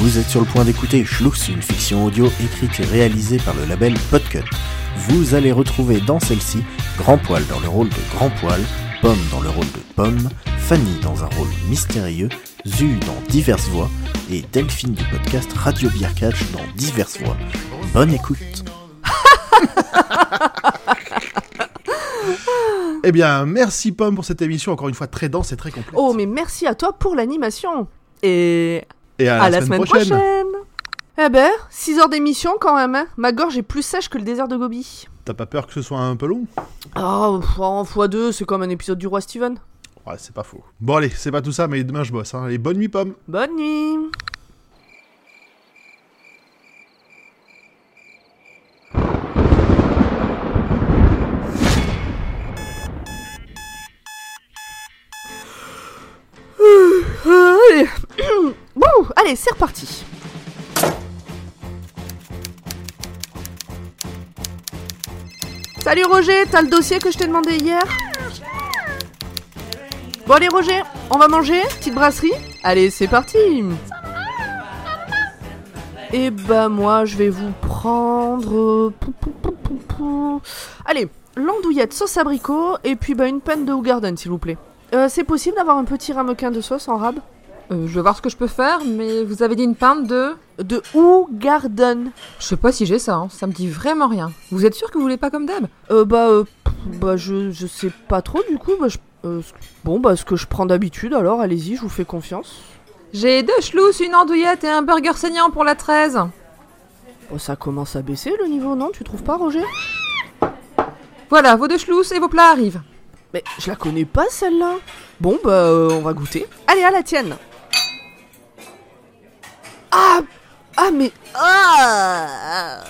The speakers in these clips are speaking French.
Vous êtes sur le point d'écouter Schluss, une fiction audio écrite et réalisée par le label Podcut. Vous allez retrouver dans celle-ci Grand Poil dans le rôle de Grand Poil, Pomme dans le rôle de Pomme, Fanny dans un rôle mystérieux, Zu dans diverses voix et Delphine du podcast Radio Beer Catch dans diverses voix. Bonne écoute Eh bien, merci Pomme pour cette émission, encore une fois très dense et très complète. Oh, mais merci à toi pour l'animation. Et et à, à la, semaine, prochaine. Eh ben, 6 heures d'émission quand même. Hein. Ma gorge est plus sèche que le désert de Gobi. T'as pas peur que ce soit un peu long? Oh, en x2, c'est comme un épisode du roi Steven. Ouais, c'est pas faux. Bon, allez, c'est pas tout ça, mais demain je bosse. Hein. Allez, bonne nuit, Pomme. Bonne nuit. Allez, c'est reparti. Salut Roger, t'as le dossier que je t'ai demandé hier Bon allez Roger, on va manger Petite brasserie Allez, c'est parti Et bah moi, je vais vous prendre... Allez, l'andouillette sauce abricot et puis bah une panne de Hougarden s'il vous plaît. Euh, c'est possible d'avoir un petit ramequin de sauce en rab? Euh, je vais voir ce que je peux faire, mais vous avez dit une pinte de... De Hougarden. Je sais pas si j'ai ça, hein. ça me dit vraiment rien. Vous êtes sûr que vous voulez pas comme d'hab? Euh, bah, euh, pff, bah, je, je sais pas trop du coup. Bah, je- euh, ce- bon, bah, ce que je prends d'habitude, alors allez-y, je vous fais confiance. J'ai deux schlouss, une andouillette et un burger saignant pour la 13. Oh, ça commence à baisser le niveau, non? Tu trouves pas, Roger? Voilà, vos deux schlouss et vos plats arrivent. Mais je la connais pas celle-là. Bon, bah, euh, on va goûter. Allez, à la tienne. Ah Ah, mais. Ah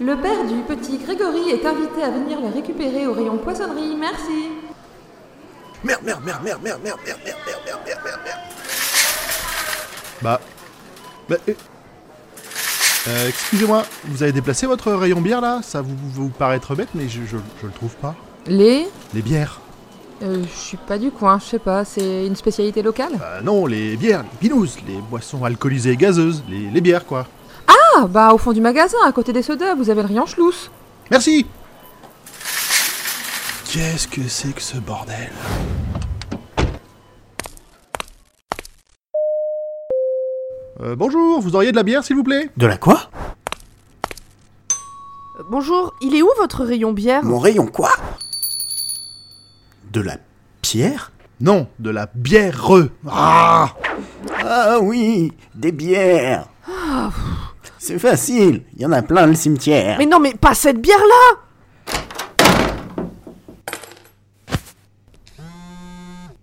Le père du petit Grégory est invité à venir le récupérer au rayon poissonnerie, merci. Merde, merde, merde, merde, merde, merde, merde, merde, merde, merde, merde, merde, merde. Bah. Bah. euh, euh, Excusez-moi, vous avez déplacé votre rayon bière là Ça vous, vous paraît être bête, mais je, je, je le trouve pas. Les Les bières euh, Je suis pas du coin, je sais pas, c'est une spécialité locale? Bah non, les bières, les binous, les boissons alcoolisées et gazeuses, les, les bières quoi. Ah, bah au fond du magasin, à côté des sodas, vous avez le rayon schlouss. Merci. Qu'est-ce que c'est que ce bordel? Euh, bonjour, vous auriez de la bière s'il vous plaît? De la quoi? Euh, Bonjour, il est où votre rayon bière? Mon rayon quoi? De la pierre Non, de la bière Ah. Ah oui, des bières. C'est facile, il y en a plein le cimetière. Mais non, mais pas cette bière-là.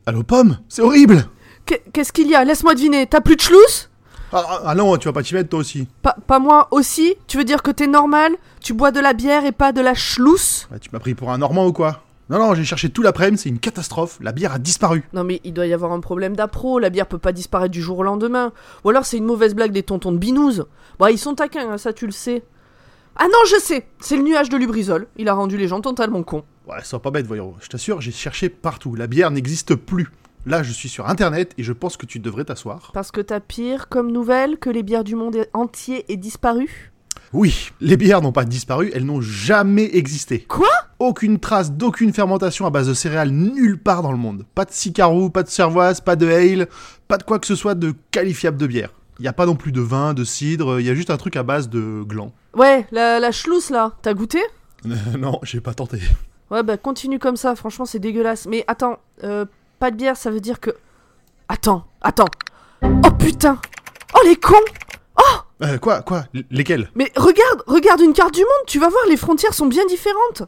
Allô pomme C'est horrible. Qu'est- Qu'est-ce qu'il y a? Laisse-moi deviner, t'as plus de schlouss ah, ah, ah non, tu vas pas t'y mettre toi aussi. pas, pas moi aussi? Tu veux dire que t'es normal? Tu bois de la bière et pas de la schlouss Ah, tu m'as pris pour un Normand ou quoi? Non, non, j'ai cherché tout l'après-midi, c'est une catastrophe, la bière a disparu. Non mais il doit y avoir un problème d'appro, la bière peut pas disparaître du jour au lendemain. Ou alors c'est une mauvaise blague des tontons de binouze. Bon, ils sont taquins, hein, ça tu le sais. Ah non, je sais C'est le nuage de Lubrizol. Il a rendu les gens totalement cons. Ouais, sois pas bête, voyons. Je t'assure, j'ai cherché partout, la bière n'existe plus. Là, je suis sur internet et je pense que tu devrais t'asseoir. Parce que t'as pire comme nouvelle que les bières du monde entier aient disparu? Oui, les bières n'ont pas disparu, elles n'ont jamais existé. Quoi? Aucune trace d'aucune fermentation à base de céréales nulle part dans le monde. Pas de sicarou, pas de cervoise, pas de ale, pas de quoi que ce soit de qualifiable de bière. Il n'y a pas non plus de vin, de cidre, il y a juste un truc à base de gland. Ouais, la, la là, t'as goûté? Non, j'ai pas tenté. Ouais, bah continue comme ça, franchement c'est dégueulasse. Mais attends, euh, pas de bière, ça veut dire que... Attends, attends. Oh putain Oh les cons Euh, quoi, quoi? L- Lesquels? Mais regarde, regarde une carte du monde, tu vas voir, les frontières sont bien différentes.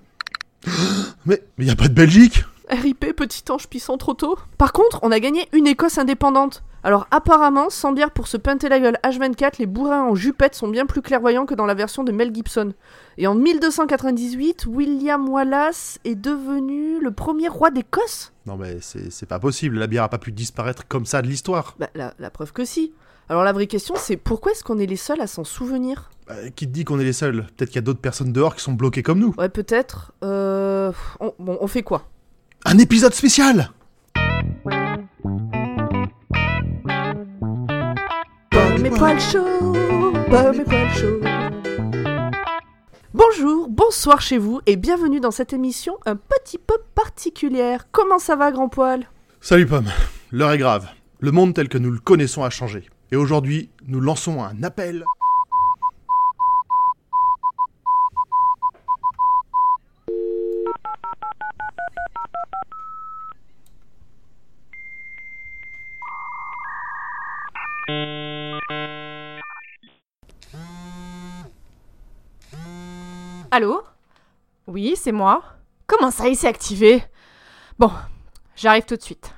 Mais il y a pas de Belgique RIP, petit ange pissant trop tôt. Par contre, on a gagné une Écosse indépendante. Alors apparemment, sans bière pour se pinter la gueule H24, les bourrins en jupette sont bien plus clairvoyants que dans la version de Mel Gibson. Et en 1298, William Wallace est devenu le premier roi d'Écosse? Non mais c'est c'est pas possible, la bière a pas pu disparaître comme ça de l'histoire. Bah la, la preuve que si. Alors la vraie question, c'est pourquoi est-ce qu'on est les seuls à s'en souvenir? Bah, qui te dit qu'on est les seuls? Peut-être qu'il y a d'autres personnes dehors qui sont bloquées comme nous. Ouais, peut-être. Euh... Bon, on fait quoi? Un épisode spécial Pomme Bonjour, bonsoir chez vous et bienvenue dans cette émission un petit peu particulière. Comment ça va, grand poil? Salut Pomme, l'heure est grave. Le monde tel que nous le connaissons a changé. Et aujourd'hui, nous lançons un appel. Allô? Oui, c'est moi. Comment ça, il s'est activé? Bon, j'arrive tout de suite.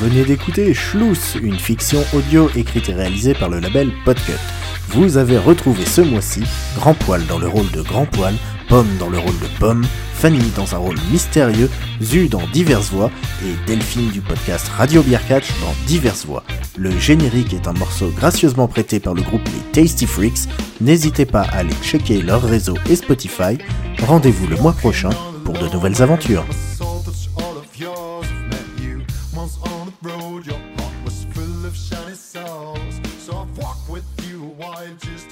Venez d'écouter Schluss, une fiction audio écrite et réalisée par le label Podcut. Vous avez retrouvé ce mois-ci Grand Poil dans le rôle de Grand Poil, Pomme dans le rôle de Pomme, Fanny dans un rôle mystérieux, Zu dans diverses voix et Delphine du podcast Radio Beer Catch dans diverses voix. Le générique est un morceau gracieusement prêté par le groupe Les Tasty Freaks. N'hésitez pas à aller checker leur réseau et Spotify. Rendez-vous le mois prochain pour de nouvelles aventures. So I've walked with you, I just